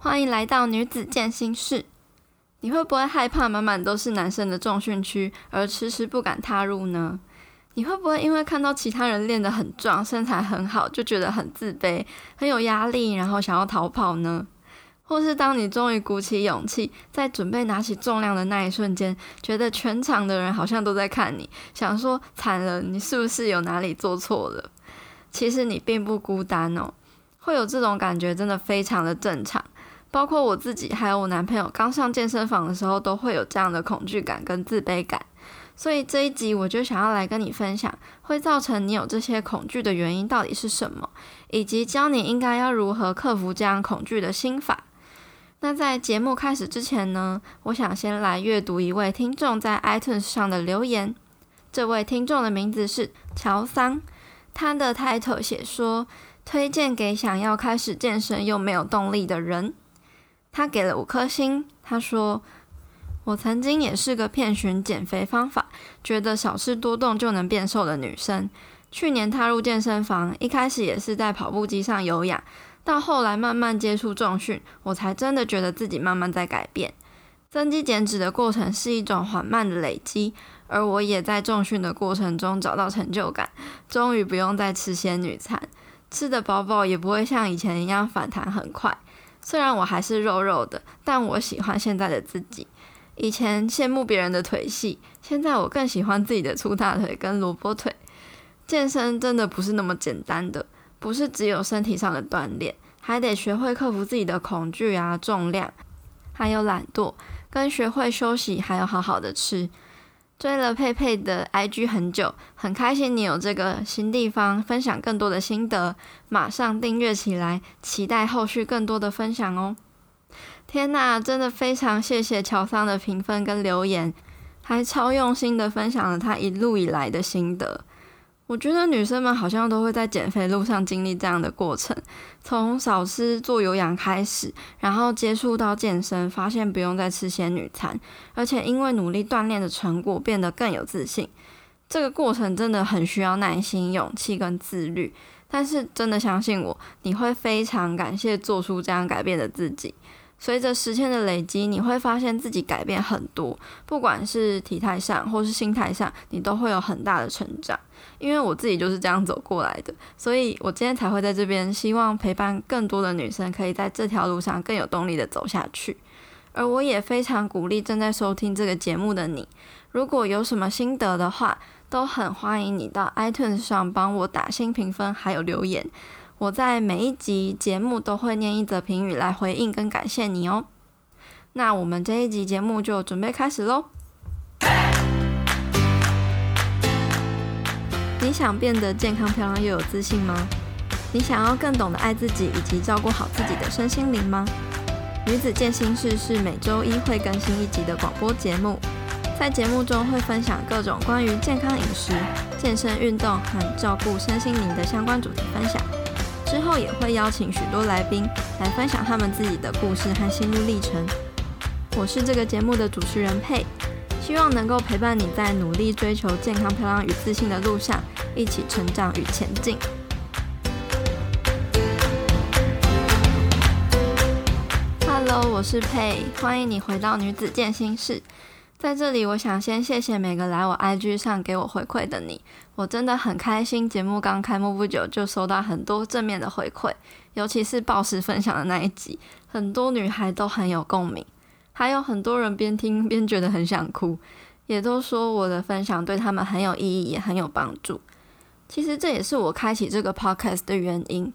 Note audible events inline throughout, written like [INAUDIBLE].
欢迎来到女子健心室。你会不会害怕满满都是男生的重训区，而迟迟不敢踏入呢？你会不会因为看到其他人练得很壮，身材很好，就觉得很自卑，很有压力，然后想要逃跑呢？或是当你终于鼓起勇气，在准备拿起重量的那一瞬间，觉得全场的人好像都在看你，想说惨了，你是不是有哪里做错了？其实你并不孤单哦，会有这种感觉真的非常的正常。包括我自己，还有我男朋友，刚上健身房的时候，都会有这样的恐惧感跟自卑感。所以这一集我就想要来跟你分享，会造成你有这些恐惧的原因到底是什么，以及教你应该要如何克服这样恐惧的心法。那在节目开始之前呢，我想先来阅读一位听众在 iTunes 上的留言。这位听众的名字是乔桑，他的 title 写说，推荐给想要开始健身又没有动力的人。他给了五颗星。他说：“我曾经也是个遍寻减肥方法，觉得少吃多动就能变瘦的女生。去年踏入健身房，一开始也是在跑步机上有氧，到后来慢慢接触重训，我才真的觉得自己慢慢在改变。增肌减脂的过程是一种缓慢的累积，而我也在重训的过程中找到成就感，终于不用再吃仙女餐，吃得饱饱也不会像以前一样反弹很快。”虽然我还是肉肉的，但我喜欢现在的自己。以前羡慕别人的腿细，现在我更喜欢自己的粗大腿跟萝卜腿。健身真的不是那么简单的，不是只有身体上的锻炼，还得学会克服自己的恐惧啊、重量，还有懒惰，跟学会休息，还有好好的吃。追了佩佩的 IG 很久，很开心你有这个新地方分享更多的心得，马上订阅起来，期待后续更多的分享哦！天呐，真的非常谢谢乔桑的评分跟留言，还超用心的分享了他一路以来的心得。我觉得女生们好像都会在减肥路上经历这样的过程，从少吃做有氧开始，然后接触到健身，发现不用再吃仙女餐，而且因为努力锻炼的成果变得更有自信。这个过程真的很需要耐心、勇气跟自律，但是真的相信我，你会非常感谢做出这样改变的自己。随着时间的累积，你会发现自己改变很多，不管是体态上或是心态上，你都会有很大的成长。因为我自己就是这样走过来的，所以我今天才会在这边，希望陪伴更多的女生，可以在这条路上更有动力的走下去。而我也非常鼓励正在收听这个节目的你，如果有什么心得的话，都很欢迎你到 iTunes 上帮我打新评分，还有留言。我在每一集节目都会念一则评语来回应跟感谢你哦。那我们这一集节目就准备开始喽。你想变得健康漂亮又有自信吗？你想要更懂得爱自己以及照顾好自己的身心灵吗？女子健心室是每周一会更新一集的广播节目，在节目中会分享各种关于健康饮食、健身运动和照顾身心灵的相关主题分享。之后也会邀请许多来宾来分享他们自己的故事和心路历程。我是这个节目的主持人佩，希望能够陪伴你在努力追求健康、漂亮与自信的路上，一起成长与前进。Hello，我是佩，欢迎你回到女子健心室。在这里，我想先谢谢每个来我 IG 上给我回馈的你，我真的很开心。节目刚开幕不久，就收到很多正面的回馈，尤其是暴食分享的那一集，很多女孩都很有共鸣，还有很多人边听 [LAUGHS] 边觉得很想哭，也都说我的分享对他们很有意义，也很有帮助。其实这也是我开启这个 podcast 的原因，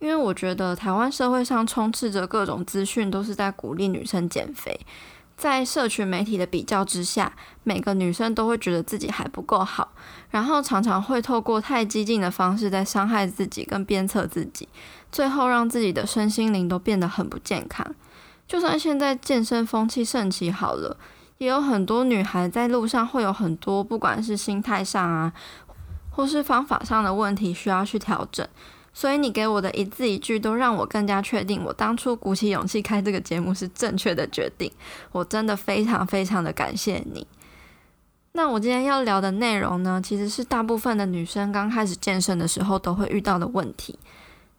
因为我觉得台湾社会上充斥着各种资讯，都是在鼓励女生减肥。在社群媒体的比较之下，每个女生都会觉得自己还不够好，然后常常会透过太激进的方式在伤害自己跟鞭策自己，最后让自己的身心灵都变得很不健康。就算现在健身风气盛起好了，也有很多女孩在路上会有很多，不管是心态上啊，或是方法上的问题需要去调整。所以你给我的一字一句都让我更加确定，我当初鼓起勇气开这个节目是正确的决定。我真的非常非常的感谢你。那我今天要聊的内容呢，其实是大部分的女生刚开始健身的时候都会遇到的问题。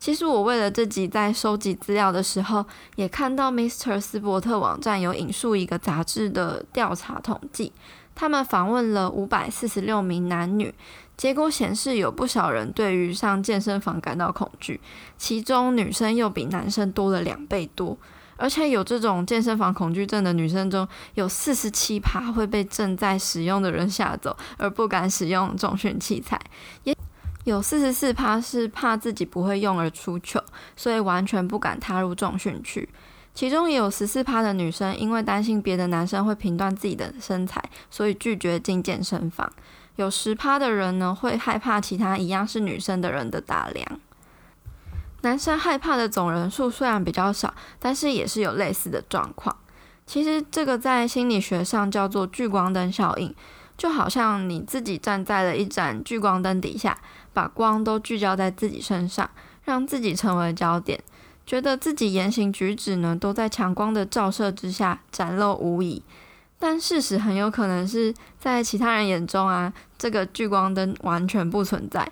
其实我为了这集在收集资料的时候，也看到 Mr. 斯伯特网站有引述一个杂志的调查统计，他们访问了五百四十六名男女，结果显示有不少人对于上健身房感到恐惧，其中女生又比男生多了两倍多。而且有这种健身房恐惧症的女生中，有四十七趴会被正在使用的人吓走，而不敢使用重训器材；也有四十四趴是怕自己不会用而出糗，所以完全不敢踏入重训区。其中也有十四趴的女生因为担心别的男生会评断自己的身材，所以拒绝进健身房。有十趴的人呢，会害怕其他一样是女生的人的打量。男生害怕的总人数虽然比较少，但是也是有类似的状况。其实这个在心理学上叫做聚光灯效应，就好像你自己站在了一盏聚光灯底下，把光都聚焦在自己身上，让自己成为焦点，觉得自己言行举止呢都在强光的照射之下展露无遗。但事实很有可能是在其他人眼中啊，这个聚光灯完全不存在。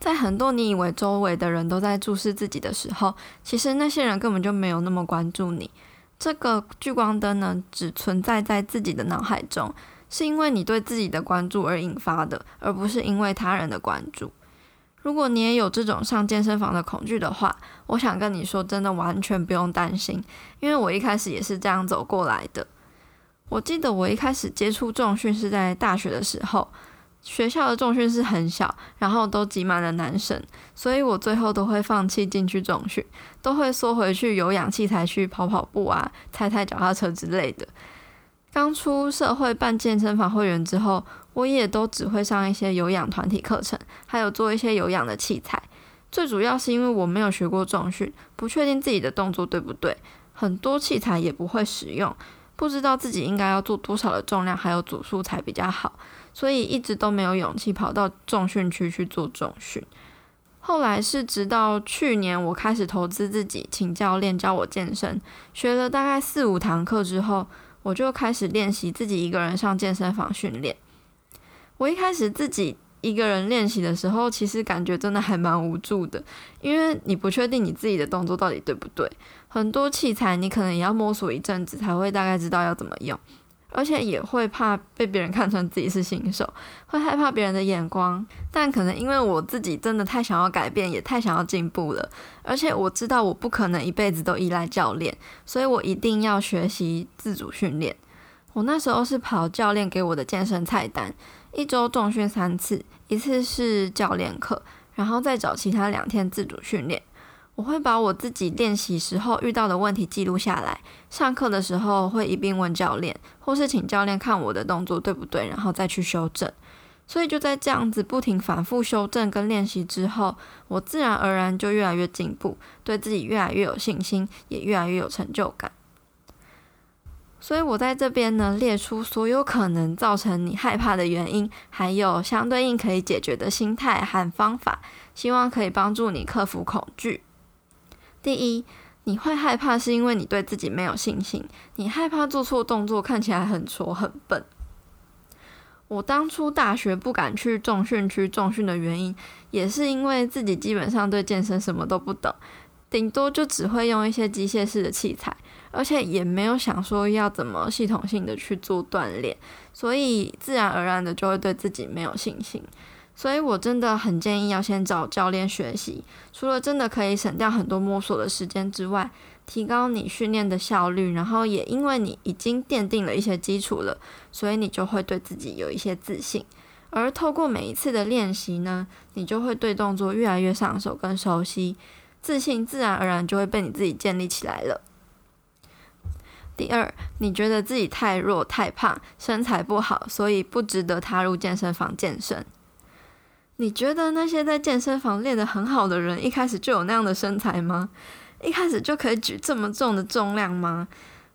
在很多你以为周围的人都在注视自己的时候，其实那些人根本就没有那么关注你。这个聚光灯呢，只存在在自己的脑海中，是因为你对自己的关注而引发的，而不是因为他人的关注。如果你也有这种上健身房的恐惧的话，我想跟你说，真的完全不用担心，因为我一开始也是这样走过来的。我记得我一开始接触重训是在大学的时候。学校的重训是很小，然后都挤满了男生，所以我最后都会放弃进去重训，都会缩回去有氧器材去跑跑步啊、踩踩脚踏车之类的。刚出社会办健身房会员之后，我也都只会上一些有氧团体课程，还有做一些有氧的器材。最主要是因为我没有学过重训，不确定自己的动作对不对，很多器材也不会使用，不知道自己应该要做多少的重量，还有组数才比较好。所以一直都没有勇气跑到重训区去做重训。后来是直到去年，我开始投资自己，请教练教我健身，学了大概四五堂课之后，我就开始练习自己一个人上健身房训练。我一开始自己一个人练习的时候，其实感觉真的还蛮无助的，因为你不确定你自己的动作到底对不对，很多器材你可能也要摸索一阵子才会大概知道要怎么用。而且也会怕被别人看成自己是新手，[LAUGHS] 会害怕别人的眼光。但可能因为我自己真的太想要改变，也太想要进步了。而且我知道我不可能一辈子都依赖教练，所以我一定要学习自主训练。我那时候是跑教练给我的健身菜单，一周重训三次，一次是教练课，然后再找其他两天自主训练。我会把我自己练习时候遇到的问题记录下来，上课的时候会一并问教练，或是请教练看我的动作对不对，然后再去修正。所以就在这样子不停反复修正跟练习之后，我自然而然就越来越进步，对自己越来越有信心，也越来越有成就感。所以我在这边呢，列出所有可能造成你害怕的原因，还有相对应可以解决的心态和方法，希望可以帮助你克服恐惧。第一，你会害怕是因为你对自己没有信心，你害怕做错动作，看起来很挫很笨。我当初大学不敢去重训区重训的原因，也是因为自己基本上对健身什么都不懂，顶多就只会用一些机械式的器材，而且也没有想说要怎么系统性的去做锻炼，所以自然而然的就会对自己没有信心。所以我真的很建议要先找教练学习，除了真的可以省掉很多摸索的时间之外，提高你训练的效率，然后也因为你已经奠定了一些基础了，所以你就会对自己有一些自信。而透过每一次的练习呢，你就会对动作越来越上手跟熟悉，自信自然而然就会被你自己建立起来了。第二，你觉得自己太弱太胖，身材不好，所以不值得踏入健身房健身。你觉得那些在健身房练得很好的人，一开始就有那样的身材吗？一开始就可以举这么重的重量吗？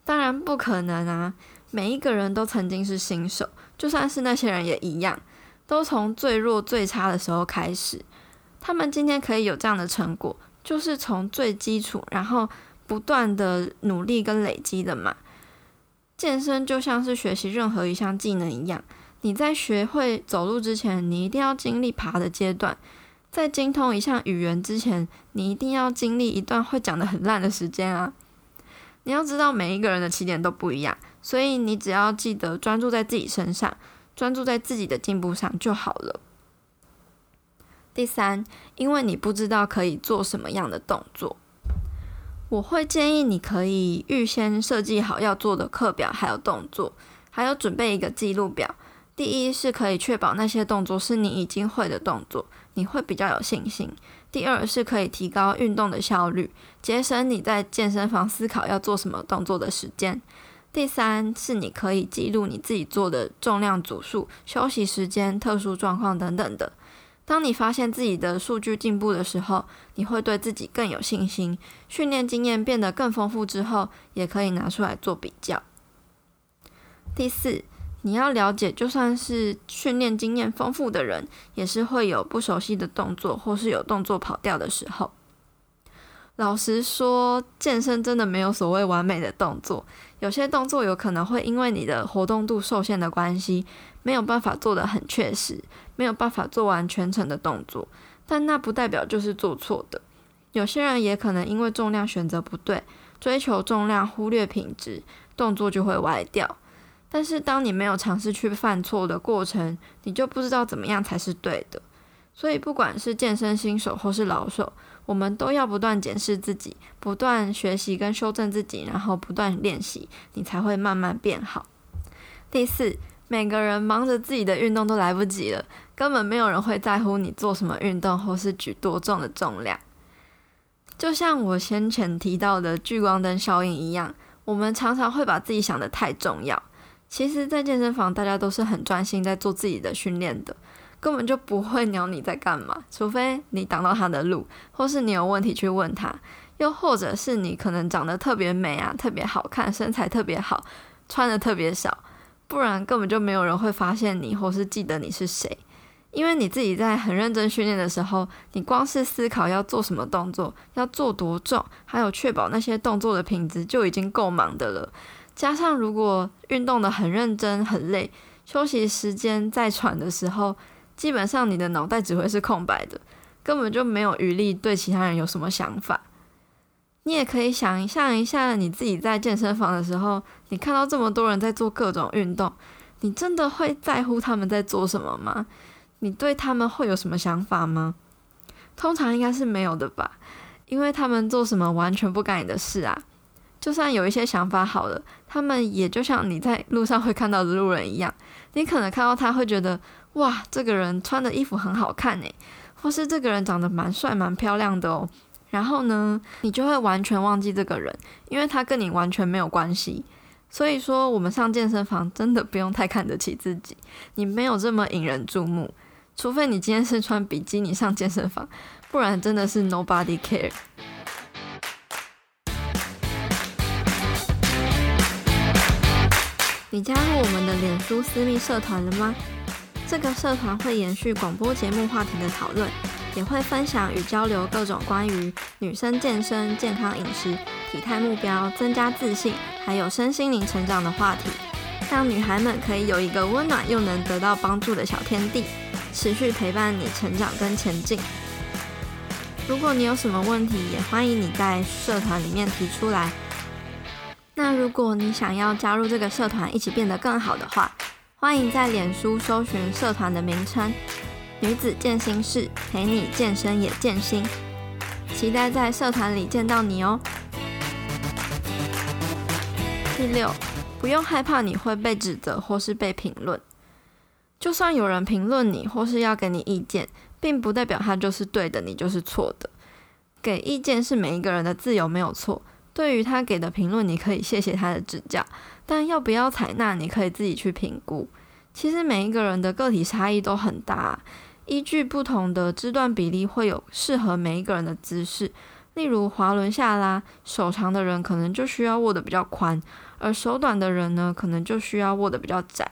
当然不可能啊！每一个人都曾经是新手，就算是那些人也一样，都从最弱最差的时候开始。他们今天可以有这样的成果，就是从最基础，然后不断的努力跟累积的嘛。健身就像是学习任何一项技能一样。你在学会走路之前，你一定要经历爬的阶段，在精通一项语言之前，你一定要经历一段会讲得很烂的时间啊！你要知道，每一个人的起点都不一样，所以你只要记得专注在自己身上，专注在自己的进步上就好了。第三，因为你不知道可以做什么样的动作，我会建议你可以预先设计好要做的课表，还有动作，还有准备一个记录表。第一是可以确保那些动作是你已经会的动作，你会比较有信心。第二是可以提高运动的效率，节省你在健身房思考要做什么动作的时间。第三是你可以记录你自己做的重量组数、休息时间、特殊状况等等的。当你发现自己的数据进步的时候，你会对自己更有信心。训练经验变得更丰富之后，也可以拿出来做比较。第四，你要了解，就算是训练经验丰富的人，也是会有不熟悉的动作，或是有动作跑掉的时候。老实说，健身真的没有所谓完美的动作，有些动作有可能会因为你的活动度受限的关系，没有办法做得很确实。没有办法做完全程的动作，但那不代表就是做错的。有些人也可能因为重量选择不对，追求重量忽略品质，动作就会歪掉。但是当你没有尝试去犯错的过程，你就不知道怎么样才是对的。所以不管是健身新手或是老手，我们都要不断检视自己，不断学习跟修正自己，然后不断练习，你才会慢慢变好。第四，每个人忙着自己的运动都来不及了。根本没有人会在乎你做什么运动或是举多重的重量。就像我先前提到的聚光灯效应一样，我们常常会把自己想得太重要。其实，在健身房，大家都是很专心在做自己的训练的，根本就不会鸟你在干嘛。除非你挡到他的路，或是你有问题去问他，又或者是你可能长得特别美啊，特别好看，身材特别好，穿得特别少，不然根本就没有人会发现你，或是记得你是谁。因为你自己在很认真训练的时候，你光是思考要做什么动作，要做多重，还有确保那些动作的品质就已经够忙的了。加上如果运动得很认真、很累，休息时间在喘的时候，基本上你的脑袋只会是空白的，根本就没有余力对其他人有什么想法。你也可以想象一下，你自己在健身房的时候，你看到这么多人在做各种运动，你真的会在乎他们在做什么吗？你对他们会有什么想法吗？通常应该是没有的吧，因为他们做什么完全不干你的事啊。就算有一些想法好了，他们也就像你在路上会看到的路人一样，你可能看到他会觉得，哇，这个人穿的衣服很好看诶，或是这个人长得蛮帅蛮漂亮的哦。然后呢，你就会完全忘记这个人，因为他跟你完全没有关系。所以说，我们上健身房真的不用太看得起自己，你没有这么引人注目。除非你今天是穿比基尼上健身房，不然真的是 nobody care。你加入我们的脸书私密社团了吗？这个社团会延续广播节目话题的讨论，也会分享与交流各种关于女生健身、健康饮食、体态目标、增加自信，还有身心灵成长的话题，让女孩们可以有一个温暖又能得到帮助的小天地。持续陪伴你成长跟前进。如果你有什么问题，也欢迎你在社团里面提出来。那如果你想要加入这个社团，一起变得更好的话，欢迎在脸书搜寻社团的名称“女子健心室”，陪你健身也健心。期待在社团里见到你哦。第六，不用害怕你会被指责或是被评论。就算有人评论你，或是要给你意见，并不代表他就是对的，你就是错的。给意见是每一个人的自由，没有错。对于他给的评论，你可以谢谢他的指教，但要不要采纳，你可以自己去评估。其实每一个人的个体差异都很大，依据不同的肢段比例，会有适合每一个人的姿势。例如滑轮下拉，手长的人可能就需要握得比较宽，而手短的人呢，可能就需要握得比较窄。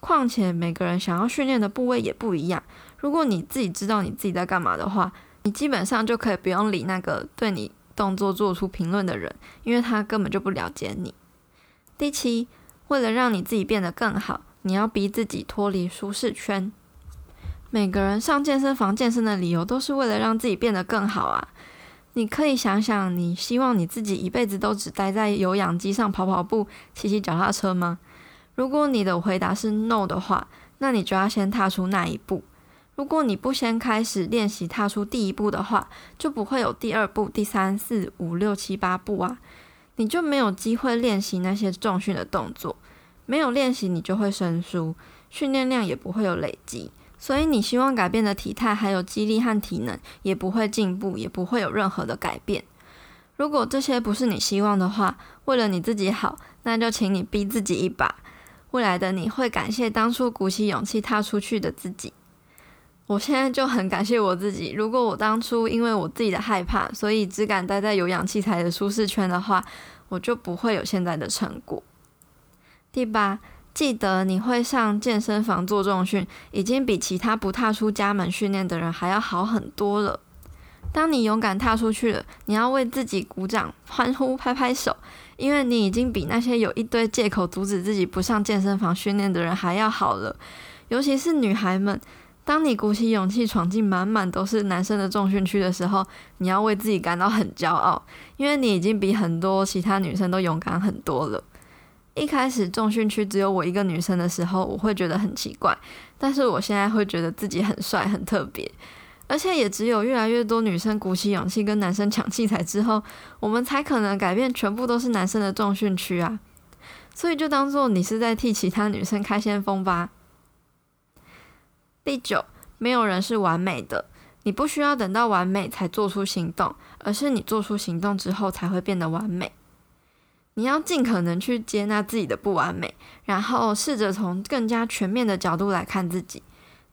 况且每个人想要训练的部位也不一样。如果你自己知道你自己在干嘛的话，你基本上就可以不用理那个对你动作做出评论的人，因为他根本就不了解你。第七，为了让你自己变得更好，你要逼自己脱离舒适圈。每个人上健身房健身的理由都是为了让自己变得更好啊。你可以想想，你希望你自己一辈子都只待在有氧机上跑跑步、骑骑脚踏车吗？如果你的回答是 no 的话，那你就要先踏出那一步。如果你不先开始练习踏出第一步的话，就不会有第二步、第三、四、五、六、七、八步啊，你就没有机会练习那些重训的动作。没有练习，你就会生疏，训练量也不会有累积。所以你希望改变的体态，还有肌力和体能，也不会进步，也不会有任何的改变。如果这些不是你希望的话，为了你自己好，那就请你逼自己一把。未来的你会感谢当初鼓起勇气踏出去的自己。我现在就很感谢我自己。如果我当初因为我自己的害怕，所以只敢待在有氧器材的舒适圈的话，我就不会有现在的成果。第八。记得你会上健身房做重训，已经比其他不踏出家门训练的人还要好很多了。当你勇敢踏出去了，你要为自己鼓掌、欢呼、拍拍手，因为你已经比那些有一堆借口阻止自己不上健身房训练的人还要好了。尤其是女孩们，当你鼓起勇气闯进满满都是男生的重训区的时候，你要为自己感到很骄傲，因为你已经比很多其他女生都勇敢很多了。一开始重训区只有我一个女生的时候，我会觉得很奇怪，但是我现在会觉得自己很帅、很特别，而且也只有越来越多女生鼓起勇气跟男生抢器材之后，我们才可能改变全部都是男生的重训区啊！所以就当做你是在替其他女生开先锋吧。第九，没有人是完美的，你不需要等到完美才做出行动，而是你做出行动之后才会变得完美。你要尽可能去接纳自己的不完美，然后试着从更加全面的角度来看自己。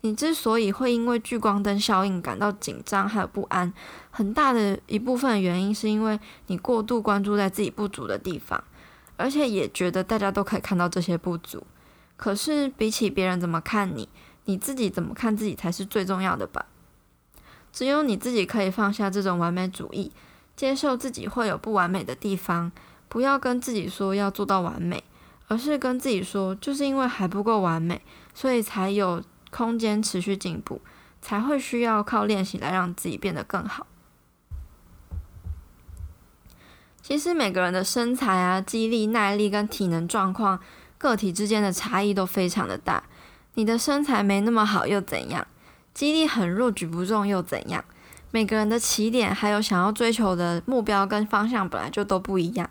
你之所以会因为聚光灯效应感到紧张还有不安，很大的一部分原因是因为你过度关注在自己不足的地方，而且也觉得大家都可以看到这些不足。可是比起别人怎么看你，你自己怎么看自己才是最重要的吧？只有你自己可以放下这种完美主义，接受自己会有不完美的地方。不要跟自己说要做到完美，而是跟自己说，就是因为还不够完美，所以才有空间持续进步，才会需要靠练习来让自己变得更好。其实每个人的身材啊、肌力、耐力跟体能状况，个体之间的差异都非常的大。你的身材没那么好又怎样？肌力很弱，举不重又怎样？每个人的起点还有想要追求的目标跟方向本来就都不一样。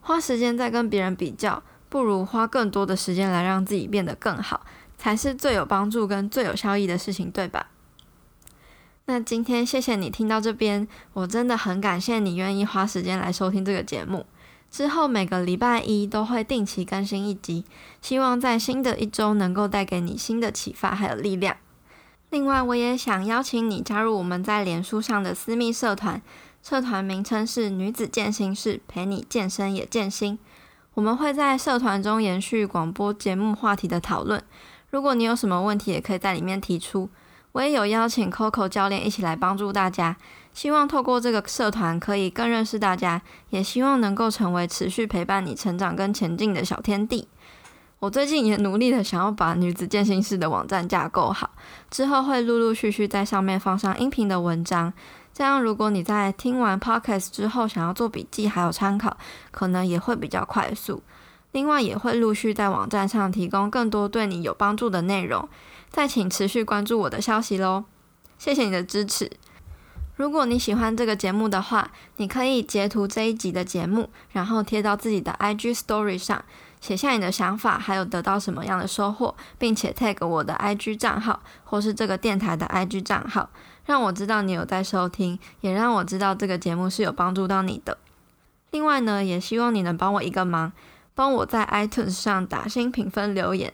花时间在跟别人比较，不如花更多的时间来让自己变得更好，才是最有帮助跟最有效益的事情，对吧？那今天谢谢你听到这边，我真的很感谢你愿意花时间来收听这个节目。之后每个礼拜一都会定期更新一集，希望在新的一周能够带给你新的启发还有力量。另外，我也想邀请你加入我们在脸书上的私密社团。社团名称是女子健心室，陪你健身也健心。我们会在社团中延续广播节目话题的讨论。如果你有什么问题，也可以在里面提出。我也有邀请 Coco 教练一起来帮助大家。希望透过这个社团可以更认识大家，也希望能够成为持续陪伴你成长跟前进的小天地。我最近也努力的想要把女子健心室的网站架构好，之后会陆陆续续在上面放上音频的文章。这样，如果你在听完 podcast 之后想要做笔记还有参考，可能也会比较快速。另外，也会陆续在网站上提供更多对你有帮助的内容。再请持续关注我的消息喽，谢谢你的支持。如果你喜欢这个节目的话，你可以截图这一集的节目，然后贴到自己的 IG Story 上，写下你的想法，还有得到什么样的收获，并且 tag 我的 IG 账号或是这个电台的 IG 账号。让我知道你有在收听，也让我知道这个节目是有帮助到你的。另外呢，也希望你能帮我一个忙，帮我在 iTunes 上打星评分留言。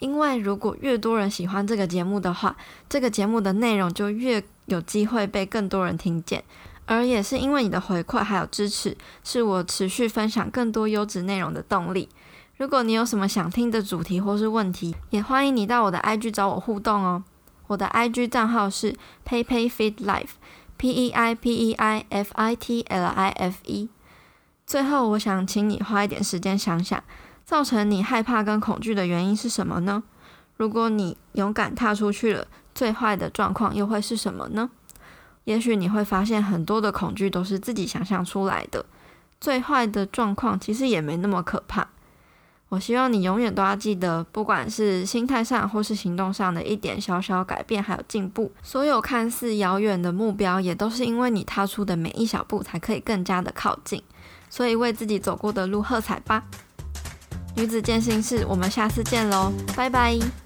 因为如果越多人喜欢这个节目的话，这个节目的内容就越有机会被更多人听见。而也是因为你的回馈还有支持，是我持续分享更多优质内容的动力。如果你有什么想听的主题或是问题，也欢迎你到我的 IG 找我互动哦。我的 IG 账号是 peipei.fitlife，P E I P E I F I T L I F E。最后，我想请你花一点时间想想，造成你害怕跟恐惧的原因是什么呢？如果你勇敢踏出去了，最坏的状况又会是什么呢？也许你会发现很多的恐惧都是自己想象出来的，最坏的状况其实也没那么可怕。我希望你永远都要记得，不管是心态上或是行动上的一点小小改变，还有进步，所有看似遥远的目标，也都是因为你踏出的每一小步，才可以更加的靠近。所以为自己走过的路喝彩吧！女子健心室，我们下次见喽，拜拜。